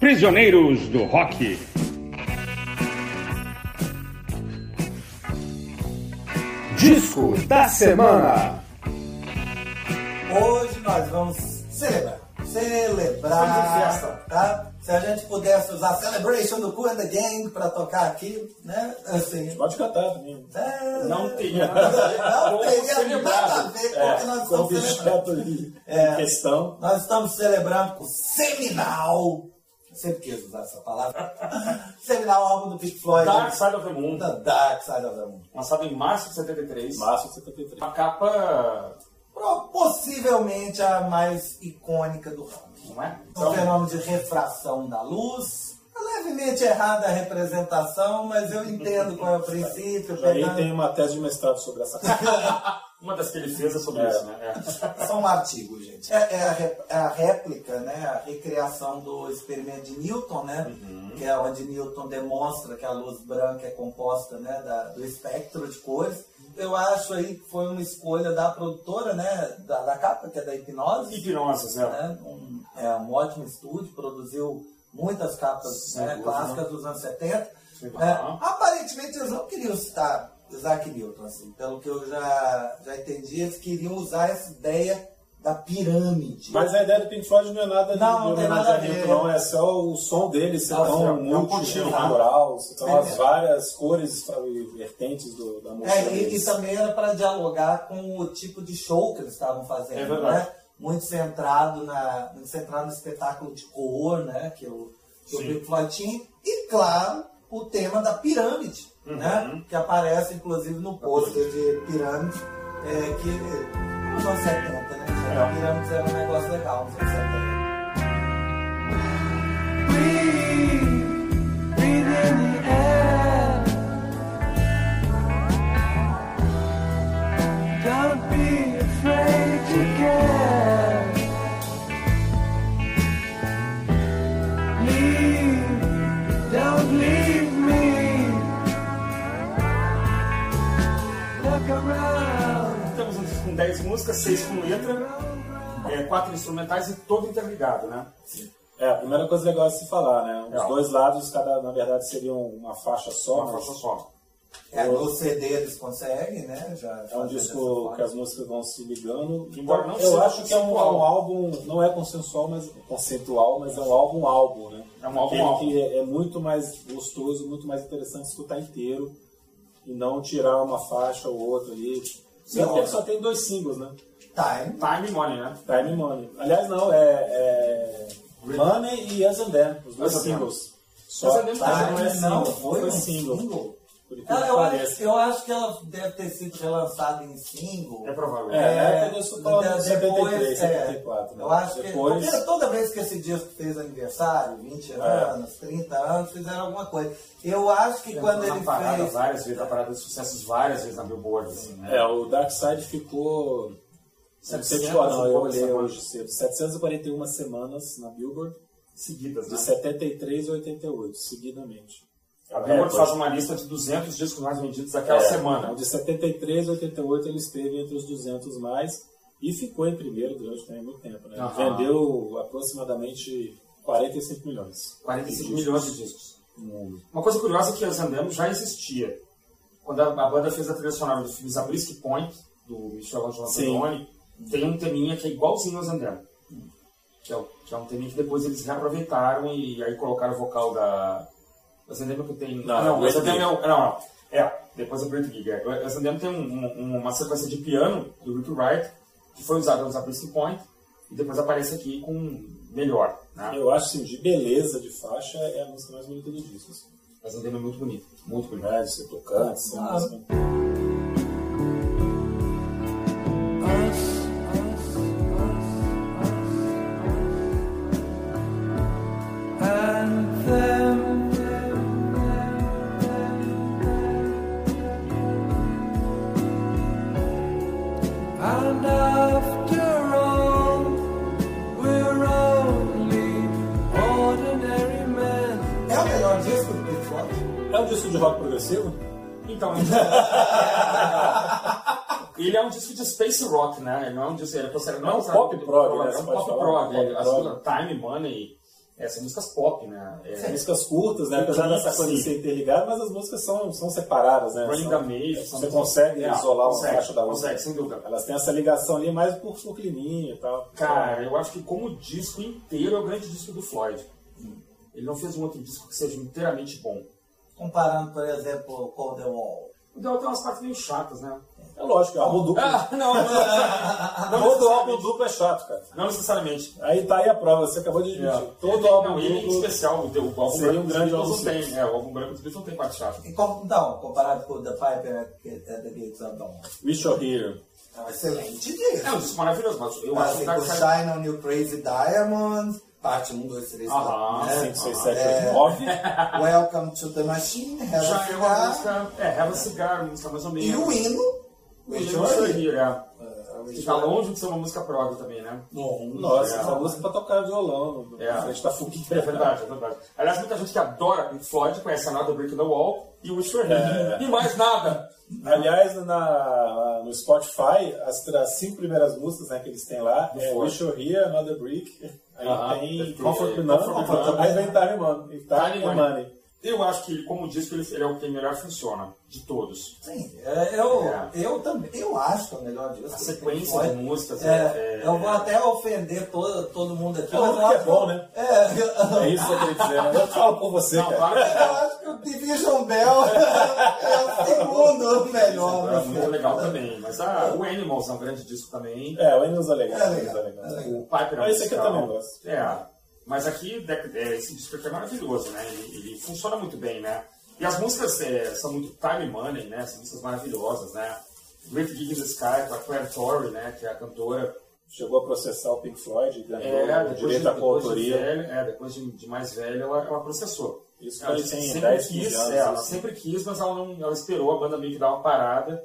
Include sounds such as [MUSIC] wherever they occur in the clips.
Prisioneiros do Rock. Disco da semana. Hoje nós vamos celebrar. Celebrar. Tá? Se a gente pudesse usar Celebration do Cool and the Gang pra tocar aqui, né? Assim. Pode cantar também. é, Não teria a ver Não com teria nada a ver com o que nós É, com o estamos celebrando. É. questão. Nós estamos celebrando com o Seminal. Eu sempre quis usar essa palavra. [LAUGHS] Seminal álbum do Pink Floyd. Dark Side of the Moon, The Dark Side of the Moon. lançado em março de 73. Março de 73. Uma capa, Possivelmente a mais icônica do rock. não é? Um fenômeno de refração da luz. É Levemente errada a representação, mas eu entendo qual é o [LAUGHS] princípio. Aí pegando- tem uma tese de mestrado sobre essa [LAUGHS] Uma das que ele fez é sobre É. isso, né? É. Só um artigo, gente. É, é a, é a réplica, né? A recriação do experimento de Newton, né? Que é onde Newton demonstra que a luz branca é composta né, da- do espectro de cores. Eu acho aí que foi uma escolha da produtora, né? Da, da capa, que é da Hipnose. Hipnose, Zé. né? Um, é um ótimo estúdio, produziu muitas capas né, clássicas dos anos 70. Sim, É, aparentemente eles não queriam citar Isaac Newton, assim, pelo que eu já, já entendi, eles queriam usar essa ideia da pirâmide. Mas a ideia do Pink Floyd não é nada de Não, não de nada a homenageamento, não. É só o som dele ser sim, tão é um multicultural, são É. as várias cores e vertentes do, da música. É, e, e também era para dialogar com o tipo de show que eles estavam fazendo, É verdade. né? Muito centrado, na, muito centrado no espetáculo de cor, né? Que o, que o. Pink Floyd tinha. E, claro, o tema da pirâmide, Uhum. né? Que aparece, inclusive, no pôster de pirâmide, é, que nos anos 70, né? É. Pirâmides era um negócio legal nos anos 70. Instrumentais e todo interligado, né? É, a primeira coisa legal é se falar, né? Os É. dois lados, cada, na verdade, seriam uma faixa só. Uma mas faixa só. É, no CD eles conseguem, né? Já É um disco que as músicas vão se ligando. Embora não eu acho que é um, é um álbum, não é consensual, mas conceitual, mas é um álbum álbum, né? É um álbum álbum. que é, é muito mais gostoso, muito mais interessante escutar inteiro e não tirar uma faixa ou outra ali. Sim, só tem dois singles, né? Time. Time e Money, né? Time and Money. Aliás, não, é, é Money e Us and Them, os dois singles. Só Time também não é single, foi um single. single. Ela, que eu, acho, eu acho que ela deve ter sido relançada em single. É provável. É, na época eu sou falando de- de 73, 74, né? Eu acho que Depois- porque toda vez que esse disco fez aniversário, 20 anos, 30 anos, fizeram alguma coisa. Eu acho que quando ele parada fez. várias vezes, na parada de sucessos várias vezes na Billboard, assim, né? É, o Dark Side ficou. 700 700, não, e eu poucas olhei semanas. hoje cedo. 741 semanas na Billboard, Seguidas, de né? 73 a 88, seguidamente. A Billboard É, faz uma lista de 200 discos mais vendidos daquela É, semana. De 73 a 88 ele esteve entre os 200 mais e ficou em primeiro durante também muito tempo. Né? Vendeu aproximadamente 45 milhões. 45 de milhões de discos. mundo. Uma coisa curiosa é que as Andamos já existia. Quando a, a banda fez a trilha sonora do filme Zabriskie Point, do Michel Angelo. Antonioni, tem um teminha que é igualzinho aos Andamos. Que é, o- que é um teminha que depois eles reaproveitaram e aí colocaram o vocal da... As Andamos que tem... Não, ah, não, as Andamos é, o- não, não. É, depois a Great Gig. É. As Andamos tem um- um- uma sequência de piano do Rick Wright, que foi usada no Zabriskie Point, e depois aparece aqui com melhor. Né? Eu acho assim, de beleza de faixa é a música mais bonita do disco. Assim. As Andamos é muito bonito, muito bonito. Né? De ser tocante, ser Ah. Melhor disco do Pink Floyd? É um disco de rock progressivo? Então, [LAUGHS] Ele é um disco de space rock, né? Ele não é um disco. Ele é considerado- É um pop prog, né? É um pop prog. é, Time, Money, é, são músicas pop, né? É, Músicas curtas, né? Apesar dessa coisa de ser interligada, mas as músicas são, são separadas, né? Running São- são Você consegue É, isolar uma consegue, faixa da outra. Consegue, sem dúvida. Elas têm essa ligação ali mais por, climinha e tal. Cara, eu acho que como disco inteiro é o grande disco do Floyd. Ele não fez um outro disco que seja inteiramente bom. Comparando, por exemplo, com The Wall. O The Wall tem umas partes meio chatas, né? É lógico, é álbum duplo. Ah, não, não, não, Todo álbum duplo é chato, cara. Não necessariamente. Aí tá aí a prova, você acabou de admitir. Todo álbum não, em especial, o, o álbum branco um grande álbum não tem. É, o álbum branco dos Beatles não tem parte chata. E então, comparado com The Piper at the Gates of Dawn. Wish You're Here. É um excelente É disco. um disco maravilhoso, mas eu acho que. Shine on You Crazy Diamonds, parte 1, 2, 3, 4, Aham, né? 5, 6, Ah, 7, é. 8, 9. [LAUGHS] Welcome to the Machine, Have Já a é uma Cigar, música... É, Have a Cigar, uma música mais ou menos. e o hino, hino You're Here, Here. é. É, Que tá Here. longe de ser uma música prog também, né? Nossa, É. essa música pra tocar violão. É. A gente tá É fogueira. verdade, é verdade. Aliás, muita gente que adora Pink Floyd conhece Another Brick in the Wall e Wish Were Here. [LAUGHS] E mais nada. Aliás, na, no Spotify, as, as cinco primeiras músicas né, que eles têm lá é. Wish You're Here, Another Brick, aí Aham. tem Tem Comfort Me None. aí vem Time Money. Time, Money. Money. Eu acho que, como disco, ele, ele é o que melhor funciona de todos. Sim, é, eu, É. eu também, eu acho que é o melhor disco. A sequência de músicas É, é- é- eu vou até ofender todo, todo mundo aqui. É mas eu que é acho bom, né? É, É isso que eu queria dizer. Eu falo por você, Não, cara. claro Division Bell [LAUGHS] é o segundo melhor. é né? muito legal também. Mas ah, o Animals é um grande disco também. É, o Animals é legal. É o legal, Animals é legal. O Piper é um Ah, esse aqui eu também gosto. É, mas aqui é, esse disco aqui é maravilhoso, né? Ele, ele funciona muito bem, né? E as músicas é, são muito time money, né? São músicas maravilhosas, né? Great Gig in the Sky, com a Claire Torrey, né? Que é a cantora. Chegou a processar o Pink Floyd, ganhou É, direito de, à de, coautoria. velho, é, depois de, de mais velha, ela, ela processou. Isso Ela foi disse que tem sempre 10, quis, 15 anos. é, ela isso. sempre quis, mas ela não ela esperou a banda meio que dar uma parada.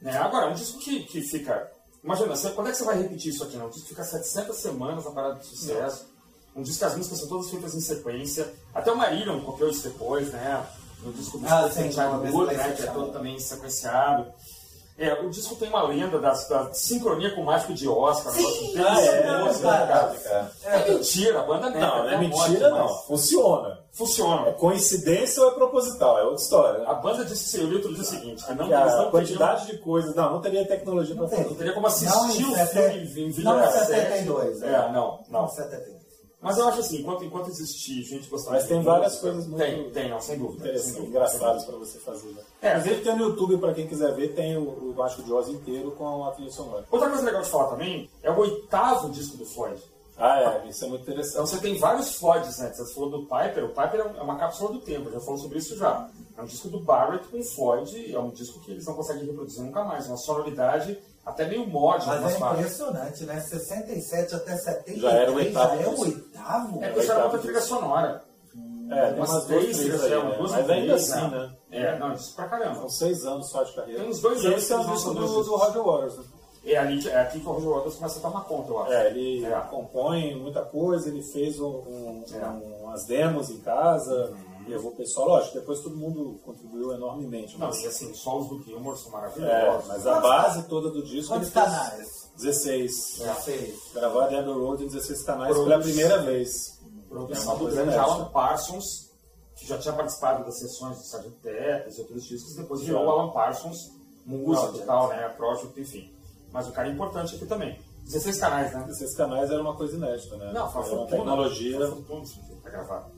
Né? Agora, um disco que, que fica. Imagina, você, quando é que você vai repetir isso aqui? Não? Um disco que fica 700 semanas na parada de sucesso. Um disco que as músicas são todas feitas em sequência. Até o Marillion copiou isso depois, né? No disco do Ah, Childhood, vez né? Que é todo também sequenciado. É, o disco tem uma lenda da, da sincronia com o mágico de Oscar. Sim, Ah, é, é né, cara. É mentira, a banda nega. Não, não até é a morte, mentira, mas não. Funciona. Funciona. É coincidência ou é proposital? É outra história. A banda disse que seria outro dia seguinte, que não, Que a não quantidade de coisas. Não, não teria tecnologia pra Não tem. teriam, não teria como assistir Não, o sete- filme em vídeo não, em cassete. 72, É, é. não, não. Não, 72. Mas eu acho assim, enquanto, enquanto existir gente gostando Mas tem várias coisas muito Tem, tem, não, sem dúvida. sem dúvida. engraçadas pra você fazer. Né? É. Inclusive tem no YouTube, pra quem quiser ver, tem o, o Mágico de Oz inteiro com a trilha sonora. Outra coisa legal de falar também é o oitavo disco do Floyd. Ah, é, isso é muito Então interessante. você tem vários Floyds, né? Você falou do Piper, o Piper é uma cápsula do tempo, já falou sobre isso já. É um disco do Barrett com Floyd, é um disco que eles não conseguem reproduzir nunca mais, uma sonoridade até meio mod, Mas é partes. impressionante, né? 67 até 73 Já era o oitavo já é o oitavo? É porque era outra trilha sonora. É, tem umas umas três trilhas, aí, é, né? duas Mas ainda três, assim, né? né? É, não, isso pra caramba. São seis anos só de carreira. Tem uns dois anos esse é que um disco do, do Roger Waters, né? É, ali, que- é aqui que o Roger Waters começa a tomar conta, eu acho. É, ele É. compõe muita coisa, ele fez um, um- É. um- umas demos em casa, levou o pessoal, lógico, depois todo mundo contribuiu enormemente. Não, Mas, e assim, os solos do Gilmore são é, maravilhosos. mas a base toda do disco Quantos canais? 16. É. 16. Gravado em Abbey Road em 16 canais Produz- pela primeira vez. Produção É uma do coisa grande inédita. Alan Parsons, que já tinha participado das sessões do Sgt. Pepper e outros discos, depois Já. virou o Alan Parsons, músico e tal, né? Project, enfim. Mas o cara é importante aqui também. 16 canais, né? 16 canais era uma coisa inédita, né? Não, foi uma uma fortuna. tecnologia Foi uma fortuna isso aqui pra gravar.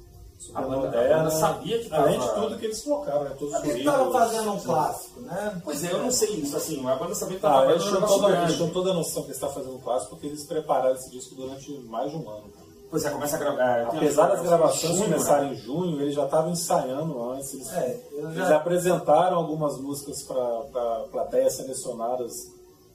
A moderna. banda sabia que Além tava- de tudo que eles colocaram, né? Todos os Eles estavam fazendo um clássico, né? Pois é, eu não sei isso, assim, a banda sabia que Ah, tava eles fazendo um tinham, toda, eles toda a noção que eles estavam fazendo um clássico porque eles prepararam esse disco durante mais de um ano. Pois é, começa a gravar. tem Apesar das gravações né? começarem em junho, eles já estavam ensaiando antes. Eles, É, eles apresentaram algumas músicas para plateias selecionadas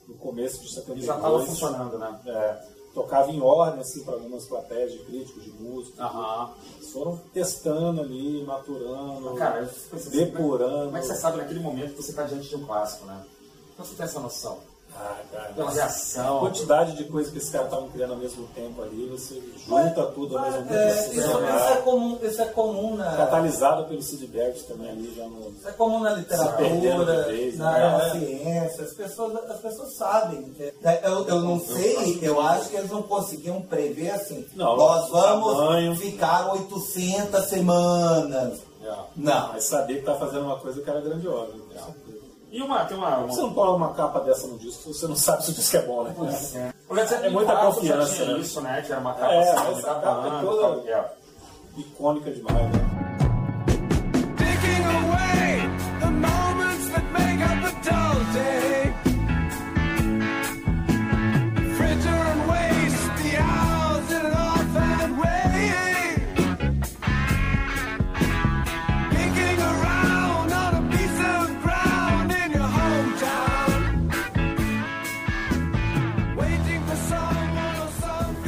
no começo de E 72. já tava funcionando, né? É, tocava em ordem assim, para algumas plateias de críticos de música. Aham. Eles foram testando ali, maturando, Cara, eu fico pensando assim, depurando. Como é que você sabe naquele momento que você está diante de um clássico, né? Então você tem essa noção. Ah, cara. Pela A reação. quantidade de coisa que esses caras estavam criando ao mesmo tempo ali, você junta tudo ao mesmo tempo. É, pra isso, isso é comum, isso é comum na, Catalisado pelo Sid Barrett também ali, já no... isso é comum na literatura, vez, na, né? na É. ciência. As pessoas, as pessoas sabem. que- é, Eu, eu não sei, eu acho que eles não conseguiam prever assim. Não, nós vamos tamanho. ficar 800 semanas. É. Não. Mas saber que tá fazendo uma coisa que era grandiosa. certeza. E uma, tem uma. Você uma... não cola uma capa dessa no disco você não sabe se o disco é bom, né? É. Led Zeppelin É muita 4 confiança, tinha né? isso, né? Que era uma capa É, assim, essa capa é toda- tal, é. Icônica demais, né?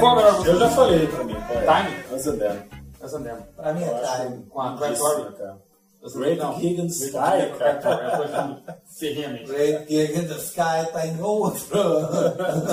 Qual a melhor música? Eu já falei pra mim, é? Time? Essa mesmo. Pra mim é time. Com a cara. Essa Great. Gig in the Sky, cara. Great Gig in the Sky tá em outro.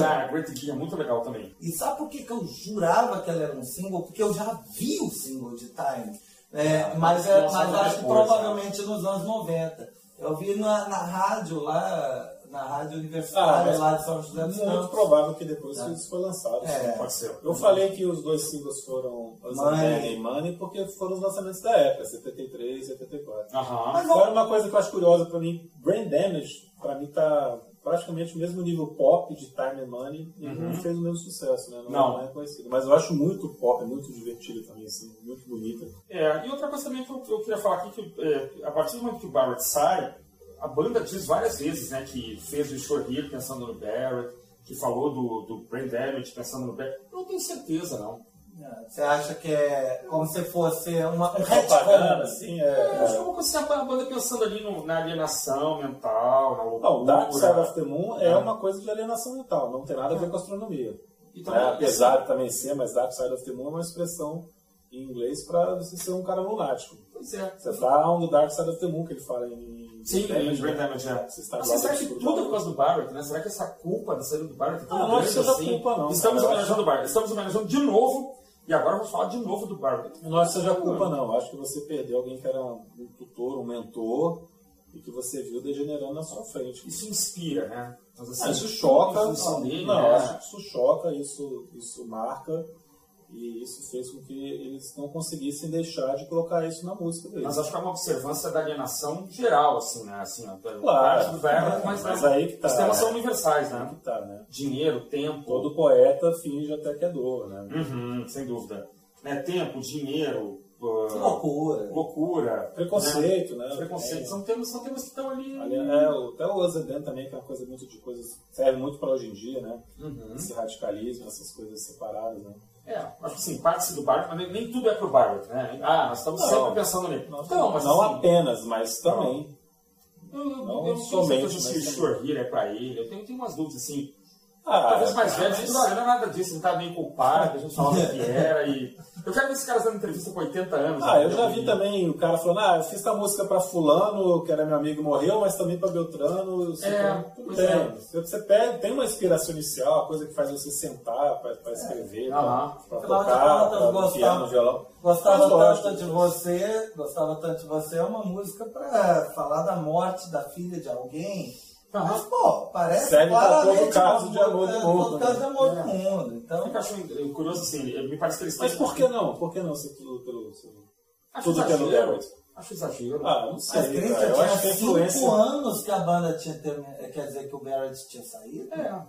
Cara, Great Gig é muito legal também. E sabe por que, que eu jurava que ela era um single? Porque eu já vi o single de Time. É, mas é, mas acho que depois, provavelmente nos anos 90. Eu vi na, na rádio lá, na rádio Ah, universitária mas lá de São José dos Muito Campos. provável que depois isso foi lançado. É. Pode ser. Eu falei que os dois singles foram Money. E Money porque foram os lançamentos da época, 73 e 74. Aham. Mas Agora, uma coisa que eu acho curiosa pra mim, Brain Damage, pra mim tá praticamente o mesmo nível pop de Time and Money e não fez o mesmo sucesso, né? Não. Não é conhecido. Mas eu acho muito pop, muito divertido também, assim, muito bonita. É, e outra coisa também que eu, eu queria falar aqui, que é, a partir do momento que o Barrett sai, a banda diz várias vezes né, que fez o Shore Here pensando no Barrett, que falou do, do Brain Damage pensando no Barrett. Eu não tenho certeza, não. Você acha que é como se fosse uma, um Propaganda, assim, É, acho que é é... uma coisa assim, a banda pensando ali no- na alienação mental, na loucura. Não, Dark Side of the Moon é uma coisa de alienação mental, não tem nada a ver com astronomia. E É, apesar de também ser, mas Dark Side of the Moon é uma expressão em inglês para você ser um cara lunático. Pois é. Você tá on the Dark Side of the Moon, que ele fala em Sim, Brain em Brain Damage, é. Você está Mas lado será que tudo é por causa do Barrett, né? Será que essa culpa da saída do Barrett é tão Ah, não acho grande que seja assim? culpa, não. Estamos homenageando acho- o Barrett. Estamos homenageando de novo, e agora vamos falar de novo do Barrett. Não acho que seja culpa, não. Acho que você perdeu alguém que era um tutor, um mentor, e que você viu degenerando na sua frente. Isso inspira, né? Mas, assim, Ah, isso choca. dele, não, né? acho que isso choca, isso, isso marca, e isso fez com que eles não conseguissem deixar de colocar isso na música deles. Mas acho que é uma observância da alienação geral, assim, né? Assim, Claro. parte do Barrett, mas, Mas né? aí que tá. Os temas são universais, né? que tá, né? Dinheiro, tempo. Todo poeta finge até que é dor, né? Uhum, sem dúvida. Né? Tempo, dinheiro, uh, Que loucura. loucura. Preconceito, né? né? Preconceito. É. São temas, são temas que estão ali. Ali- É, o- até o Azedan também, que é uma coisa muito de coisas. serve muito para hoje em dia, né? Uhum. Esse radicalismo, essas coisas separadas, né? É, acho que sim, parte-se do Barrett, mas nem, tudo é pro Barrett, né? Ah, nós estamos Não. sempre pensando nele. Não, Então, mas não assim, apenas, mas também. não não tenho somente, se o Here é pra ele. Eu tenho, tenho umas dúvidas, assim. Ah, Talvez mais cara, velho, não, não é nada disso, ele tá meio culpado, a gente falava que era e. Eu quero ver esses caras dando entrevista com 80 anos. Ah, eu já vi também o cara falando, ah, eu fiz essa música pra fulano, que era meu amigo e morreu, mas também pra Beltrano. É, tem- é. Você, pega, tem uma inspiração inicial, a coisa que faz você sentar pra, pra escrever, Aham. pra, pra de tocar, pra gostava- piano, violão. Gostava Mas tanto de você, gostava tanto de você, é uma música pra falar da morte da filha de alguém. Aham. Mas, pô, parece Serve pra claramente todo caso uma de amor do música- mundo, todo caso de né? amor É. do mundo. Então, Eu acho curioso assim, me parece que eles Mas por que não? Por que não ser tudo pelo. tudo pelo exagero. Garrett? Acho exagero. Ah, não mas sei. Cara. Acho que a tinha cinco influência. anos que a banda tinha terminado. Quer dizer que o Barrett tinha saído? É.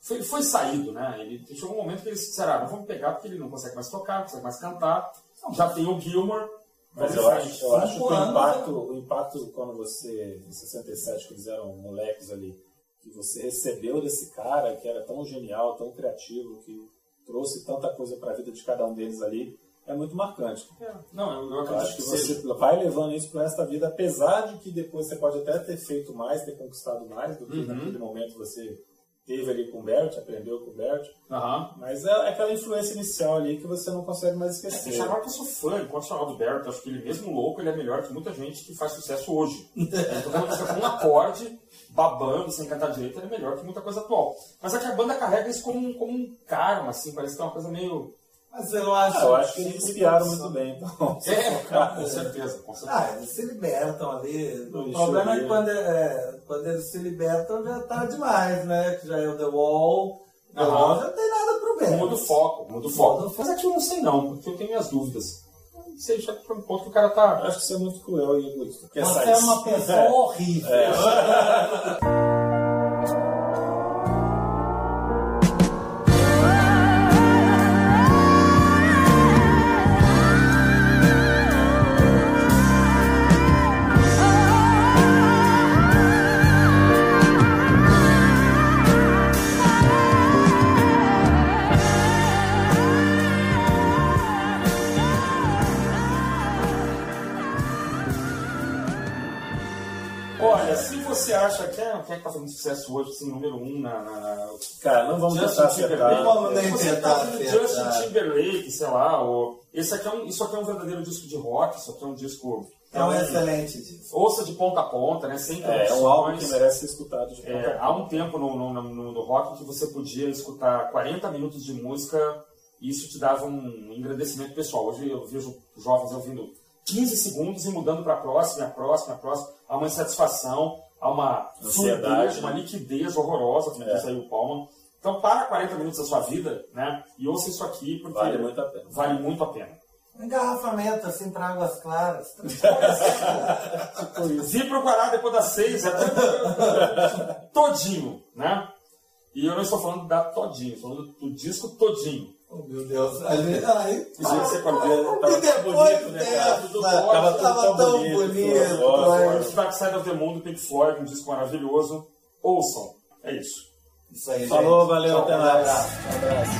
Foi, foi saído, né? Ele chegou um momento que eles disseram, ah, não vamos pegar porque ele não consegue mais tocar, não consegue mais cantar. Já tem o Gilmore. Mas eu em acho, eu acho que o impacto, né? o impacto quando você, em 67, que eles eram moleques ali, que você recebeu desse cara que era tão genial, tão criativo, que trouxe tanta coisa para a vida de cada um deles ali, é muito marcante. É. Não, eu, eu acredito acho que seja. você vai levando isso para esta vida, apesar de que depois você pode até ter feito mais, ter conquistado mais do que Uhum. naquele momento você teve ali com o Bert, aprendeu com o Bert. Aham. Mas é aquela influência inicial ali que você não consegue mais É, esquecer. deixa claro que eu sou fã incondicional do Barrett. Acho que ele, mesmo louco, ele é melhor que muita gente que faz sucesso hoje. [LAUGHS] Então, quando você com um acorde, babando, sem cantar direito, ele é melhor que muita coisa atual. Mas é que a banda carrega isso como, um- como um karma, assim, parece que é uma coisa meio. Mas eu acho. Ah, eu acho que eles espiaram muito bem, então. [LAUGHS] É, com certeza, com certeza. Ah, eles se libertam ali. No o problema é quando, é, quando eles se libertam já tá demais, né? Que já é o The Wall. The Aham. Wall já não tem nada pro bem. Muda o foco, muda o foco. Mas aqui eu não sei não, porque eu tenho minhas dúvidas. Não sei, já que um ponto que o cara Eu tá. acho que você é muito cruel e egoísta. Quer Você é uma pessoa horrível. [LAUGHS] Se você acha que é, quem é que tá fazendo sucesso hoje, assim, número um na. na, Cara, não vamos Justin tentar Timberlake. acertar. Não vamos nem Você tá. Justin Timberlake, sei lá, ou... Esse aqui é um, isso aqui é um verdadeiro disco de rock, isso aqui é um disco... É um excelente disco. Ouça de ponta a ponta, né? Sem É, é um álbum que merece ser escutado de ponta É, a há um tempo no, no, no, no rock que você podia escutar 40 minutos de música e isso te dava um engrandecimento pessoal. Hoje eu vejo jovens ouvindo 15 segundos e mudando para a próxima, a próxima, a próxima. Há uma insatisfação, há uma Ansiedade, fluidez, uma liquidez horrorosa, como É. diz aí o Palma. Então para 40 minutos da sua vida né, e ouça isso aqui, porque Vale muito a pena. vale muito a pena. Um engarrafamento assim para águas claras. [LAUGHS] Vim pro Guará depois das seis, é todinho, né? E eu não estou falando da todinho, estou falando do disco todinho. Oh, meu Deus. Ai, Isso aí você pode ver, e tava tão depois bonito, né, cara? Tudo tava, ótimo, tão, tão bonito. bonito, mas- Dark Side of the Moon Pink Floyd, um disco maravilhoso. Ouçam. É isso. Isso aí, Falou, gente. valeu, Tchau, até um mais. abraço. abraço.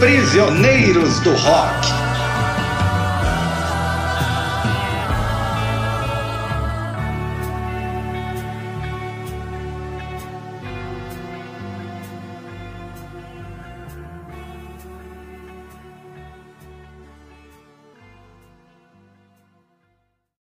Prisioneiros do Rock.